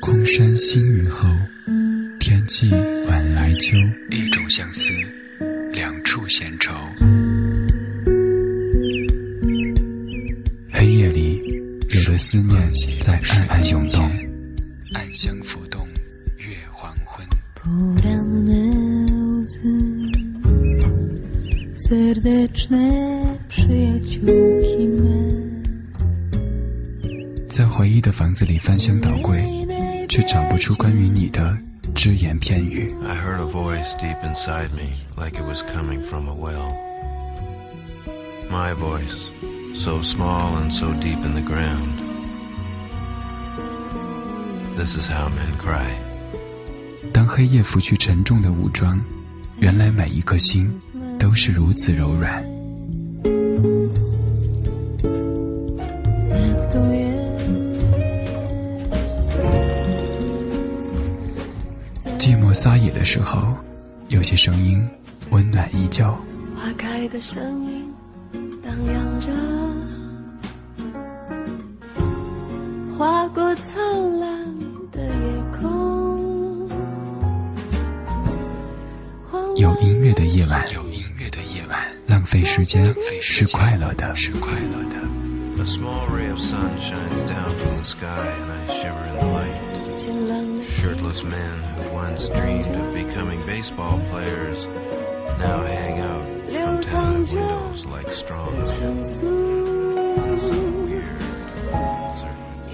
空山新雨后，天气晚来秋。一种相思，两处闲愁。黑夜里，有的思念在暗暗涌动，暗香浮动，月黄昏。在回忆的房子里翻箱倒柜，却找不出关于你的只言片语。I heard a voice deep inside me, like it was coming from a well. My voice, so small and so deep in the ground. This is how men cry. 当黑夜拂去沉重的武装，原来每一颗心都是如此柔软。寂寞撒野的时候，有些声音温暖依旧。花开的声音荡漾着，划过灿烂的夜空。有音乐的夜晚，有音乐的夜晚，浪费时间是快乐的，是快乐的。Shirtless men who once dreamed of becoming baseball players now hang out from tenement windows like strong men some weird, uncertain.